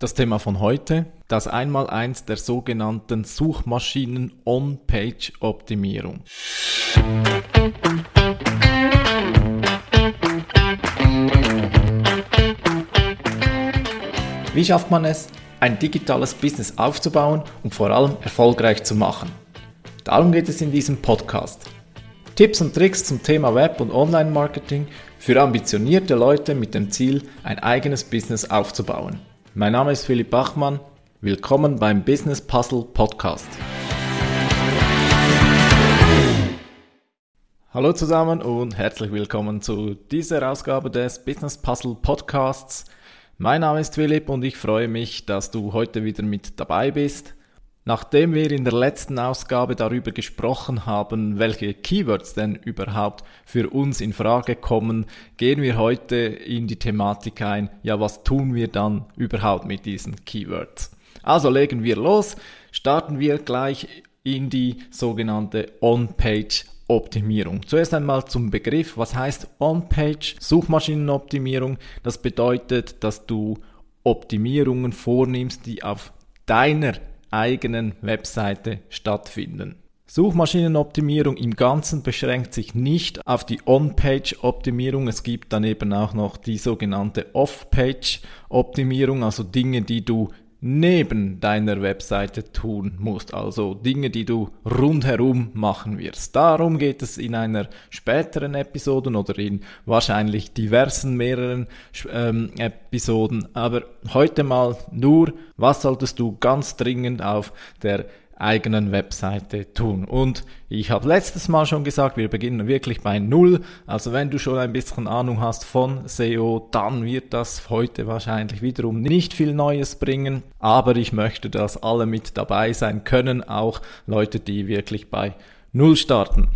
Das Thema von heute, das Einmaleins der sogenannten Suchmaschinen On-Page-Optimierung. Wie schafft man es, ein digitales Business aufzubauen und vor allem erfolgreich zu machen? Darum geht es in diesem Podcast. Tipps und Tricks zum Thema Web- und Online-Marketing für ambitionierte Leute mit dem Ziel, ein eigenes Business aufzubauen. Mein Name ist Philipp Bachmann. Willkommen beim Business Puzzle Podcast. Hallo zusammen und herzlich willkommen zu dieser Ausgabe des Business Puzzle Podcasts. Mein Name ist Philipp und ich freue mich, dass du heute wieder mit dabei bist. Nachdem wir in der letzten Ausgabe darüber gesprochen haben, welche Keywords denn überhaupt für uns in Frage kommen, gehen wir heute in die Thematik ein, ja, was tun wir dann überhaupt mit diesen Keywords? Also legen wir los, starten wir gleich in die sogenannte On-Page Optimierung. Zuerst einmal zum Begriff, was heißt On-Page Suchmaschinenoptimierung? Das bedeutet, dass du Optimierungen vornimmst, die auf deiner eigenen Webseite stattfinden. Suchmaschinenoptimierung im Ganzen beschränkt sich nicht auf die On-Page-Optimierung. Es gibt dann eben auch noch die sogenannte Off-Page-Optimierung, also Dinge, die du neben deiner Webseite tun musst. Also Dinge, die du rundherum machen wirst. Darum geht es in einer späteren Episode oder in wahrscheinlich diversen mehreren ähm, Episoden. Aber heute mal nur, was solltest du ganz dringend auf der eigenen Webseite tun. Und ich habe letztes Mal schon gesagt, wir beginnen wirklich bei Null. Also wenn du schon ein bisschen Ahnung hast von SEO, dann wird das heute wahrscheinlich wiederum nicht viel Neues bringen. Aber ich möchte, dass alle mit dabei sein können, auch Leute, die wirklich bei Null starten.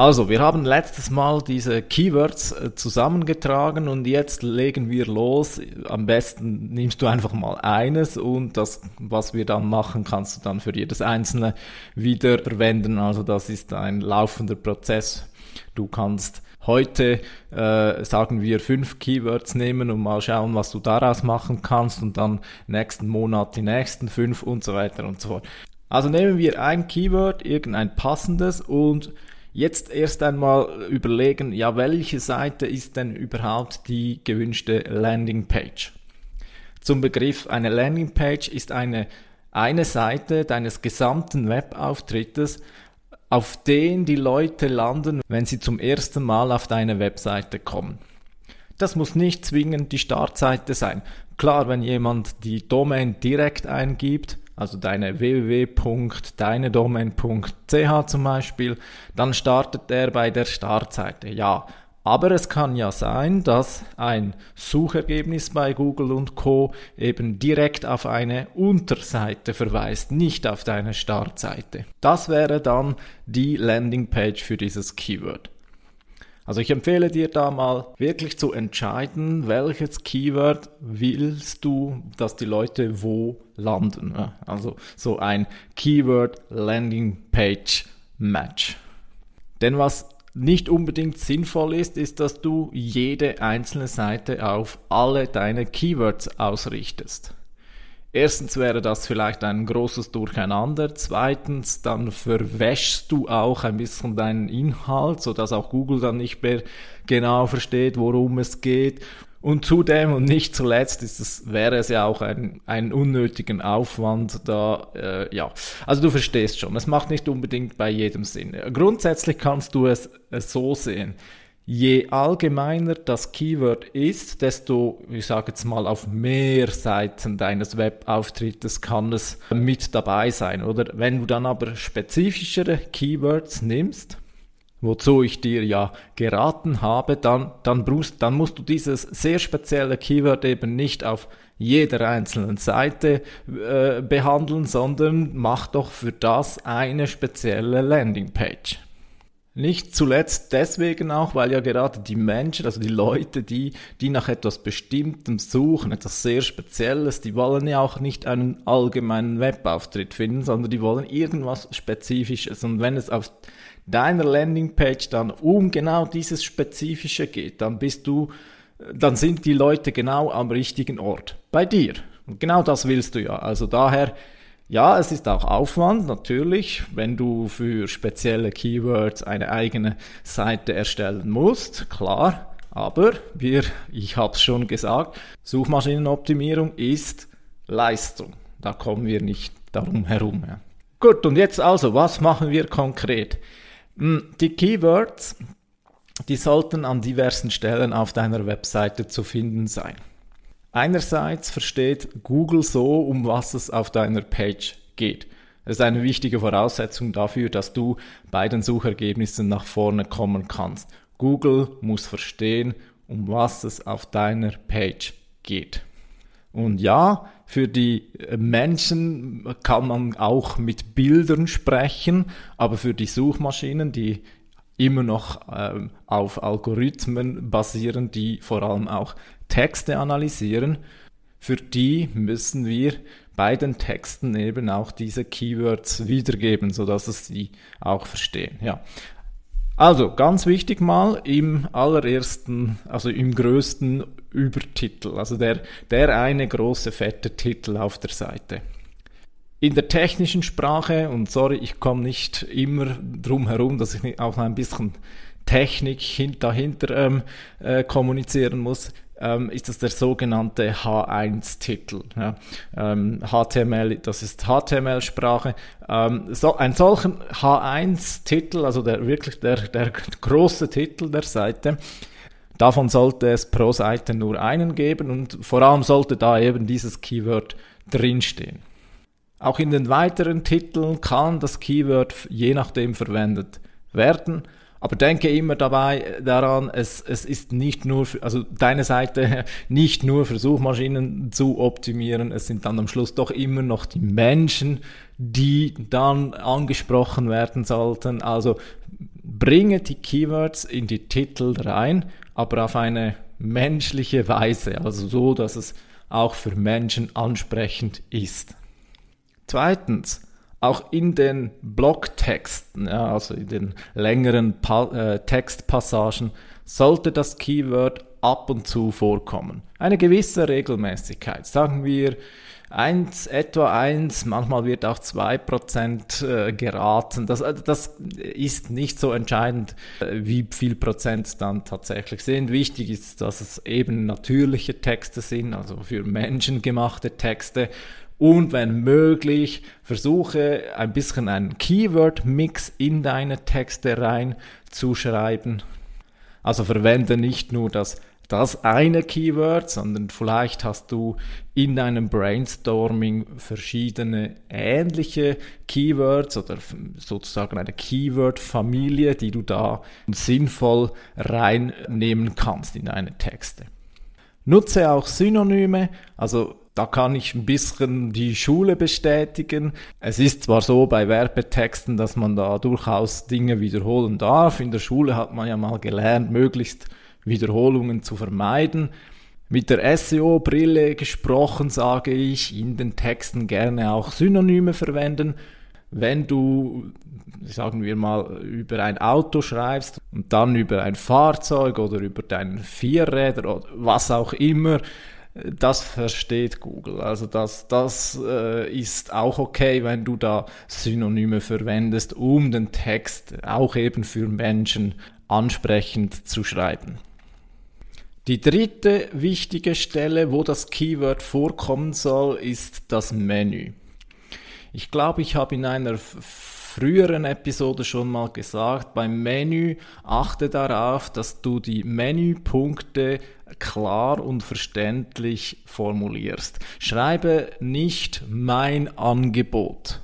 Also, wir haben letztes Mal diese Keywords äh, zusammengetragen und jetzt legen wir los. Am besten nimmst du einfach mal eines und das, was wir dann machen, kannst du dann für jedes einzelne wieder verwenden. Also das ist ein laufender Prozess. Du kannst heute, äh, sagen wir, fünf Keywords nehmen und mal schauen, was du daraus machen kannst und dann nächsten Monat die nächsten fünf und so weiter und so fort. Also nehmen wir ein Keyword, irgendein passendes und Jetzt erst einmal überlegen, ja, welche Seite ist denn überhaupt die gewünschte Landingpage? Zum Begriff, eine Landingpage ist eine, eine Seite deines gesamten Webauftrittes, auf den die Leute landen, wenn sie zum ersten Mal auf deine Webseite kommen. Das muss nicht zwingend die Startseite sein. Klar, wenn jemand die Domain direkt eingibt, also deine www.deinedomain.ch zum Beispiel, dann startet er bei der Startseite. Ja, aber es kann ja sein, dass ein Suchergebnis bei Google und Co eben direkt auf eine Unterseite verweist, nicht auf deine Startseite. Das wäre dann die Landingpage für dieses Keyword. Also ich empfehle dir da mal wirklich zu entscheiden, welches Keyword willst du, dass die Leute wo landen. Also so ein Keyword Landing Page Match. Denn was nicht unbedingt sinnvoll ist, ist, dass du jede einzelne Seite auf alle deine Keywords ausrichtest. Erstens wäre das vielleicht ein großes Durcheinander. Zweitens, dann verwäschst du auch ein bisschen deinen Inhalt, so dass auch Google dann nicht mehr genau versteht, worum es geht. Und zudem und nicht zuletzt ist es, wäre es ja auch ein, ein unnötigen Aufwand da, äh, ja. Also du verstehst schon, es macht nicht unbedingt bei jedem Sinn. Grundsätzlich kannst du es äh, so sehen. Je allgemeiner das Keyword ist, desto, ich sage jetzt mal, auf mehr Seiten deines Webauftrittes kann es mit dabei sein. Oder wenn du dann aber spezifischere Keywords nimmst, wozu ich dir ja geraten habe, dann, dann, brust, dann musst du dieses sehr spezielle Keyword eben nicht auf jeder einzelnen Seite äh, behandeln, sondern mach doch für das eine spezielle Landingpage. Nicht zuletzt deswegen auch, weil ja gerade die Menschen, also die Leute, die, die nach etwas Bestimmtem suchen, etwas sehr Spezielles, die wollen ja auch nicht einen allgemeinen Webauftritt finden, sondern die wollen irgendwas Spezifisches. Und wenn es auf deiner Landingpage dann um genau dieses Spezifische geht, dann bist du, dann sind die Leute genau am richtigen Ort. Bei dir. Und genau das willst du ja. Also daher, ja, es ist auch Aufwand natürlich, wenn du für spezielle Keywords eine eigene Seite erstellen musst, klar. Aber wir, ich habe es schon gesagt, Suchmaschinenoptimierung ist Leistung. Da kommen wir nicht darum herum. Ja. Gut, und jetzt also, was machen wir konkret? Hm, die Keywords, die sollten an diversen Stellen auf deiner Webseite zu finden sein. Einerseits versteht Google so, um was es auf deiner Page geht. Das ist eine wichtige Voraussetzung dafür, dass du bei den Suchergebnissen nach vorne kommen kannst. Google muss verstehen, um was es auf deiner Page geht. Und ja, für die Menschen kann man auch mit Bildern sprechen, aber für die Suchmaschinen, die immer noch ähm, auf Algorithmen basieren, die vor allem auch Texte analysieren, für die müssen wir bei den Texten eben auch diese Keywords wiedergeben, sodass es sie auch verstehen. Ja. Also ganz wichtig mal im allerersten, also im größten Übertitel, also der, der eine große fette Titel auf der Seite. In der technischen Sprache, und sorry, ich komme nicht immer drum herum, dass ich auch ein bisschen Technik dahinter ähm, äh, kommunizieren muss, ähm, ist das der sogenannte H1-Titel. Ja. Ähm, HTML, das ist HTML-Sprache. Ähm, so, ein solchen H1-Titel, also der wirklich der, der große Titel der Seite, davon sollte es pro Seite nur einen geben und vor allem sollte da eben dieses Keyword drinstehen. Auch in den weiteren Titeln kann das Keyword je nachdem verwendet werden. Aber denke immer dabei daran, es, es ist nicht nur, für, also deine Seite nicht nur für Suchmaschinen zu optimieren, es sind dann am Schluss doch immer noch die Menschen, die dann angesprochen werden sollten. Also bringe die Keywords in die Titel rein, aber auf eine menschliche Weise, also so, dass es auch für Menschen ansprechend ist. Zweitens, auch in den Blogtexten, ja, also in den längeren pa äh, Textpassagen, sollte das Keyword ab und zu vorkommen. Eine gewisse Regelmäßigkeit, sagen wir eins, etwa eins, manchmal wird auch zwei Prozent äh, geraten. Das, äh, das ist nicht so entscheidend, äh, wie viel Prozent dann tatsächlich sind. Wichtig ist, dass es eben natürliche Texte sind, also für Menschen gemachte Texte und wenn möglich, versuche ein bisschen einen Keyword-Mix in deine Texte reinzuschreiben. Also verwende nicht nur das, das eine Keyword, sondern vielleicht hast du in deinem Brainstorming verschiedene ähnliche Keywords oder sozusagen eine Keyword-Familie, die du da sinnvoll reinnehmen kannst in deine Texte. Nutze auch Synonyme, also da kann ich ein bisschen die Schule bestätigen. Es ist zwar so bei Werbetexten, dass man da durchaus Dinge wiederholen darf. In der Schule hat man ja mal gelernt, möglichst Wiederholungen zu vermeiden. Mit der SEO-Brille gesprochen sage ich, in den Texten gerne auch Synonyme verwenden. Wenn du, sagen wir mal, über ein Auto schreibst und dann über ein Fahrzeug oder über deinen Vierräder oder was auch immer, das versteht Google. Also das, das äh, ist auch okay, wenn du da Synonyme verwendest, um den Text auch eben für Menschen ansprechend zu schreiben. Die dritte wichtige Stelle, wo das Keyword vorkommen soll, ist das Menü. Ich glaube, ich habe in einer früheren Episode schon mal gesagt, beim Menü achte darauf, dass du die Menüpunkte klar und verständlich formulierst. Schreibe nicht mein Angebot.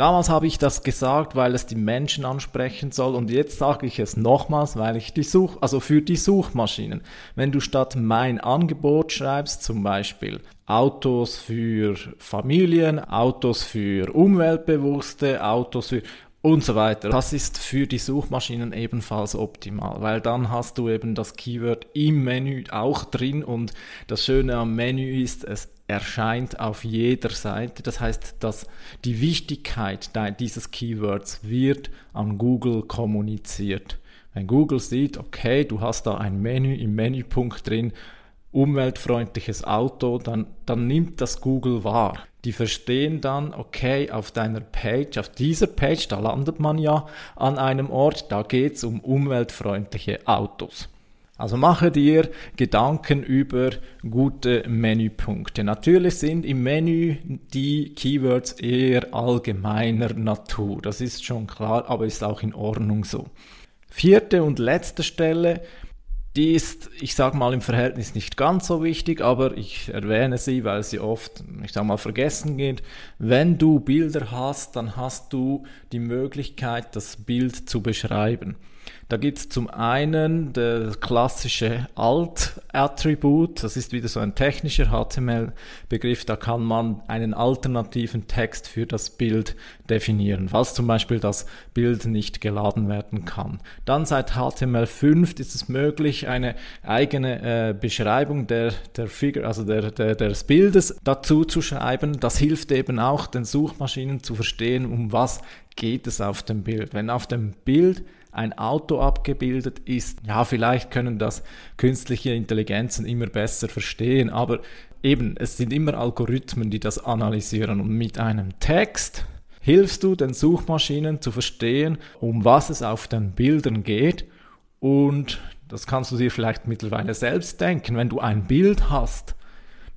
Damals habe ich das gesagt, weil es die Menschen ansprechen soll und jetzt sage ich es nochmals, weil ich die Such, also für die Suchmaschinen. Wenn du statt mein Angebot schreibst, zum Beispiel Autos für Familien, Autos für Umweltbewusste, Autos für und so weiter. Das ist für die Suchmaschinen ebenfalls optimal, weil dann hast du eben das Keyword im Menü auch drin und das Schöne am Menü ist, es erscheint auf jeder Seite. Das heißt, dass die Wichtigkeit dieses Keywords wird an Google kommuniziert. Wenn Google sieht, okay, du hast da ein Menü im Menüpunkt drin, umweltfreundliches Auto, dann, dann nimmt das Google wahr. Die verstehen dann, okay, auf deiner Page, auf dieser Page, da landet man ja an einem Ort, da geht's um umweltfreundliche Autos. Also mache dir Gedanken über gute Menüpunkte. Natürlich sind im Menü die Keywords eher allgemeiner Natur. Das ist schon klar, aber ist auch in Ordnung so. Vierte und letzte Stelle, die ist, ich sage mal, im Verhältnis nicht ganz so wichtig, aber ich erwähne sie, weil sie oft, ich sage mal, vergessen geht. Wenn du Bilder hast, dann hast du die Möglichkeit, das Bild zu beschreiben. Da gibt es zum einen das klassische Alt-Attribut, das ist wieder so ein technischer HTML-Begriff, da kann man einen alternativen Text für das Bild definieren, falls zum Beispiel das Bild nicht geladen werden kann. Dann seit HTML5 ist es möglich, eine eigene äh, Beschreibung der, der Figure, also der, der, des Bildes dazu zu schreiben. Das hilft eben auch den Suchmaschinen zu verstehen, um was geht es auf dem Bild. Wenn auf dem Bild ein Auto abgebildet ist. Ja, vielleicht können das künstliche Intelligenzen immer besser verstehen, aber eben, es sind immer Algorithmen, die das analysieren und mit einem Text hilfst du den Suchmaschinen zu verstehen, um was es auf den Bildern geht und das kannst du dir vielleicht mittlerweile selbst denken, wenn du ein Bild hast,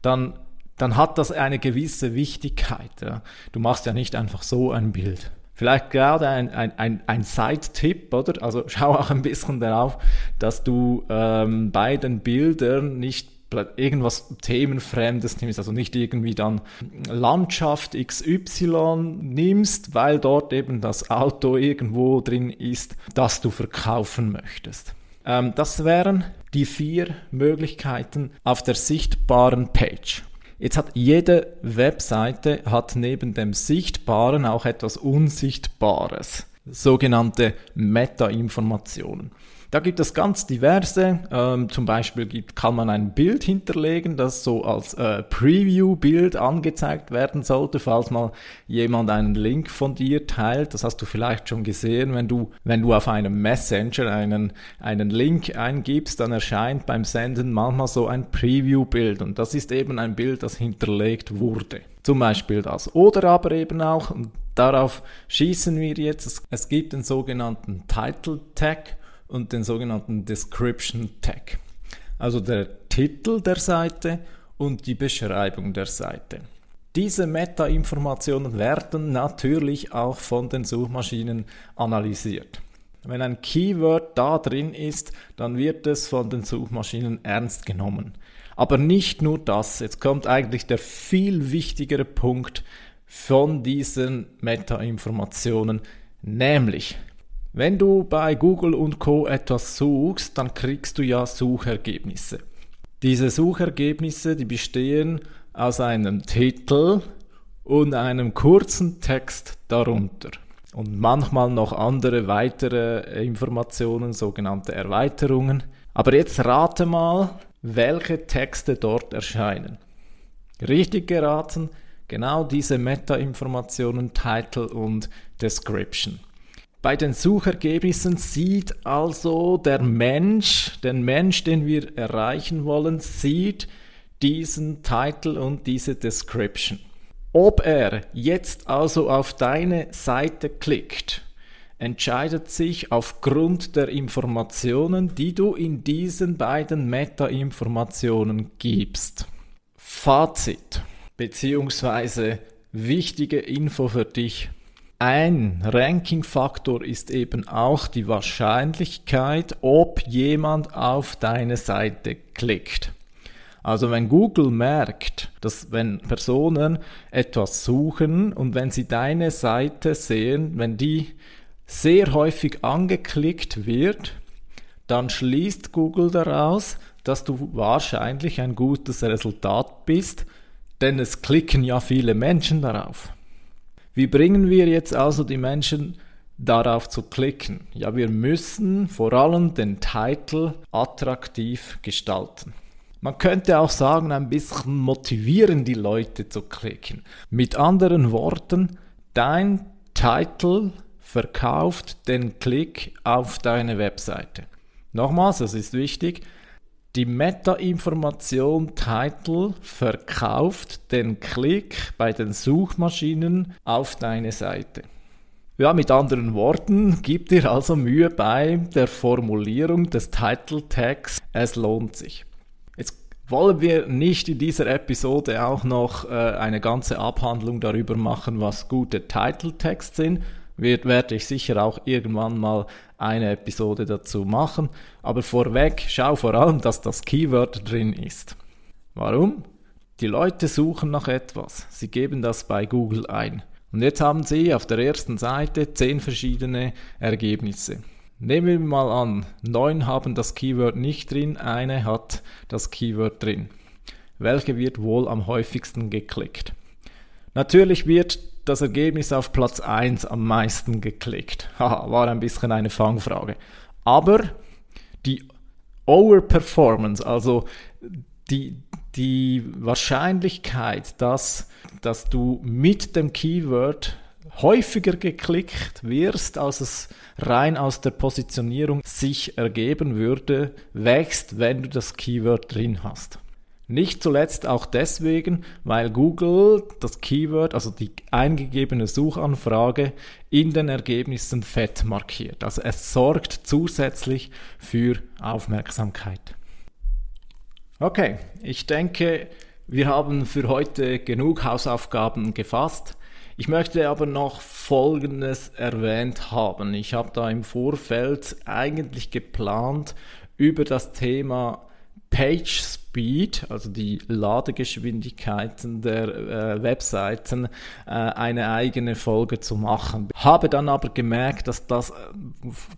dann dann hat das eine gewisse Wichtigkeit. Ja. Du machst ja nicht einfach so ein Bild. Vielleicht gerade ein, ein, ein, ein Side-Tipp, oder? Also schau auch ein bisschen darauf, dass du ähm, bei den Bildern nicht irgendwas Themenfremdes nimmst, also nicht irgendwie dann Landschaft XY nimmst, weil dort eben das Auto irgendwo drin ist, das du verkaufen möchtest. Ähm, das wären die vier Möglichkeiten auf der sichtbaren Page. Jetzt hat jede Webseite hat neben dem Sichtbaren auch etwas Unsichtbares, sogenannte Meta-Informationen. Da gibt es ganz diverse. Ähm, zum Beispiel gibt, kann man ein Bild hinterlegen, das so als äh, Preview-Bild angezeigt werden sollte, falls mal jemand einen Link von dir teilt. Das hast du vielleicht schon gesehen, wenn du, wenn du auf einem Messenger einen, einen Link eingibst, dann erscheint beim Senden manchmal so ein Preview-Bild. Und das ist eben ein Bild, das hinterlegt wurde. Zum Beispiel das. Oder aber eben auch, darauf schießen wir jetzt, es, es gibt den sogenannten Title Tag und den sogenannten Description Tag. Also der Titel der Seite und die Beschreibung der Seite. Diese Meta-Informationen werden natürlich auch von den Suchmaschinen analysiert. Wenn ein Keyword da drin ist, dann wird es von den Suchmaschinen ernst genommen. Aber nicht nur das, jetzt kommt eigentlich der viel wichtigere Punkt von diesen Meta-Informationen, nämlich wenn du bei Google und Co etwas suchst, dann kriegst du ja Suchergebnisse. Diese Suchergebnisse, die bestehen aus einem Titel und einem kurzen Text darunter. Und manchmal noch andere weitere Informationen, sogenannte Erweiterungen. Aber jetzt rate mal, welche Texte dort erscheinen. Richtig geraten, genau diese Meta-Informationen, Title und Description. Bei den Suchergebnissen sieht also der Mensch, den Mensch, den wir erreichen wollen, sieht diesen Titel und diese Description. Ob er jetzt also auf deine Seite klickt, entscheidet sich aufgrund der Informationen, die du in diesen beiden Meta-Informationen gibst. Fazit beziehungsweise wichtige Info für dich ein Ranking-Faktor ist eben auch die Wahrscheinlichkeit, ob jemand auf deine Seite klickt. Also wenn Google merkt, dass wenn Personen etwas suchen und wenn sie deine Seite sehen, wenn die sehr häufig angeklickt wird, dann schließt Google daraus, dass du wahrscheinlich ein gutes Resultat bist, denn es klicken ja viele Menschen darauf. Wie bringen wir jetzt also die Menschen darauf zu klicken? Ja, wir müssen vor allem den Titel attraktiv gestalten. Man könnte auch sagen, ein bisschen motivieren die Leute zu klicken. Mit anderen Worten, dein Titel verkauft den Klick auf deine Webseite. Nochmals, das ist wichtig. Die Meta-Information Title verkauft den Klick bei den Suchmaschinen auf deine Seite. Ja, mit anderen Worten, gib dir also Mühe bei der Formulierung des Title Tags. Es lohnt sich. Jetzt wollen wir nicht in dieser Episode auch noch äh, eine ganze Abhandlung darüber machen, was gute Title Tags sind wird, werde ich sicher auch irgendwann mal eine Episode dazu machen. Aber vorweg, schau vor allem, dass das Keyword drin ist. Warum? Die Leute suchen nach etwas. Sie geben das bei Google ein. Und jetzt haben sie auf der ersten Seite zehn verschiedene Ergebnisse. Nehmen wir mal an, neun haben das Keyword nicht drin, eine hat das Keyword drin. Welche wird wohl am häufigsten geklickt? Natürlich wird das Ergebnis auf Platz 1 am meisten geklickt. Haha, war ein bisschen eine Fangfrage. Aber die Overperformance, also die, die Wahrscheinlichkeit, dass, dass du mit dem Keyword häufiger geklickt wirst, als es rein aus der Positionierung sich ergeben würde, wächst, wenn du das Keyword drin hast. Nicht zuletzt auch deswegen, weil Google das Keyword, also die eingegebene Suchanfrage, in den Ergebnissen fett markiert. Also es sorgt zusätzlich für Aufmerksamkeit. Okay, ich denke, wir haben für heute genug Hausaufgaben gefasst. Ich möchte aber noch Folgendes erwähnt haben. Ich habe da im Vorfeld eigentlich geplant, über das Thema Page Speed, also die Ladegeschwindigkeiten der äh, Webseiten, äh, eine eigene Folge zu machen. Habe dann aber gemerkt, dass das äh,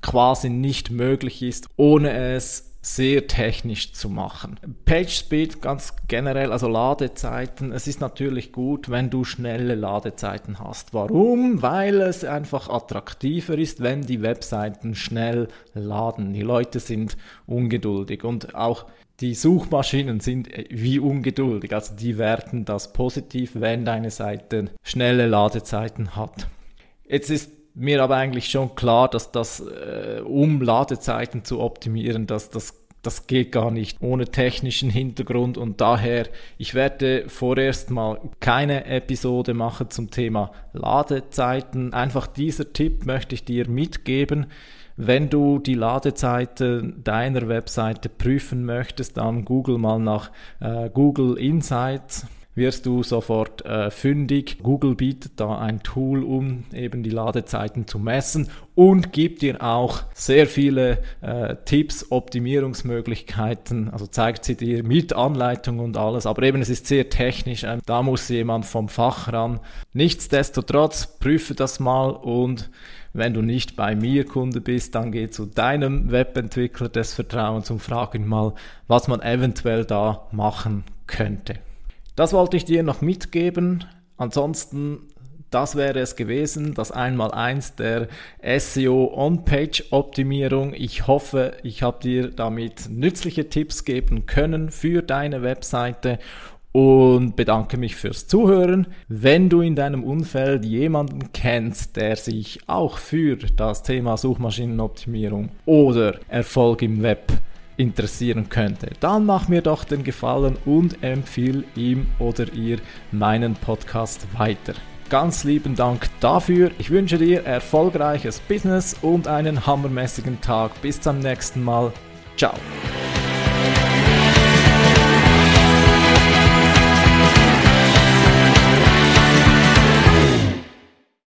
quasi nicht möglich ist, ohne es sehr technisch zu machen. Page Speed ganz generell, also Ladezeiten, es ist natürlich gut, wenn du schnelle Ladezeiten hast. Warum? Weil es einfach attraktiver ist, wenn die Webseiten schnell laden. Die Leute sind ungeduldig und auch die Suchmaschinen sind äh, wie ungeduldig, also die werten das positiv, wenn deine Seite schnelle Ladezeiten hat. Jetzt ist mir aber eigentlich schon klar, dass das, äh, um Ladezeiten zu optimieren, dass das das geht gar nicht ohne technischen Hintergrund und daher, ich werde vorerst mal keine Episode machen zum Thema Ladezeiten. Einfach dieser Tipp möchte ich dir mitgeben. Wenn du die Ladezeite deiner Webseite prüfen möchtest, dann google mal nach äh, Google Insights wirst du sofort äh, fündig. Google bietet da ein Tool, um eben die Ladezeiten zu messen und gibt dir auch sehr viele äh, Tipps, Optimierungsmöglichkeiten. Also zeigt sie dir mit Anleitung und alles. Aber eben es ist sehr technisch. Ähm, da muss jemand vom Fach ran. Nichtsdestotrotz prüfe das mal und wenn du nicht bei mir Kunde bist, dann geh zu deinem Webentwickler des Vertrauens und frag ihn mal, was man eventuell da machen könnte. Das wollte ich dir noch mitgeben. Ansonsten, das wäre es gewesen, das Einmaleins der SEO On-Page Optimierung. Ich hoffe, ich habe dir damit nützliche Tipps geben können für deine Webseite und bedanke mich fürs Zuhören. Wenn du in deinem Umfeld jemanden kennst, der sich auch für das Thema Suchmaschinenoptimierung oder Erfolg im Web interessieren könnte, dann mach mir doch den Gefallen und empfiehl ihm oder ihr meinen Podcast weiter. Ganz lieben Dank dafür. Ich wünsche dir erfolgreiches Business und einen hammermäßigen Tag. Bis zum nächsten Mal. Ciao.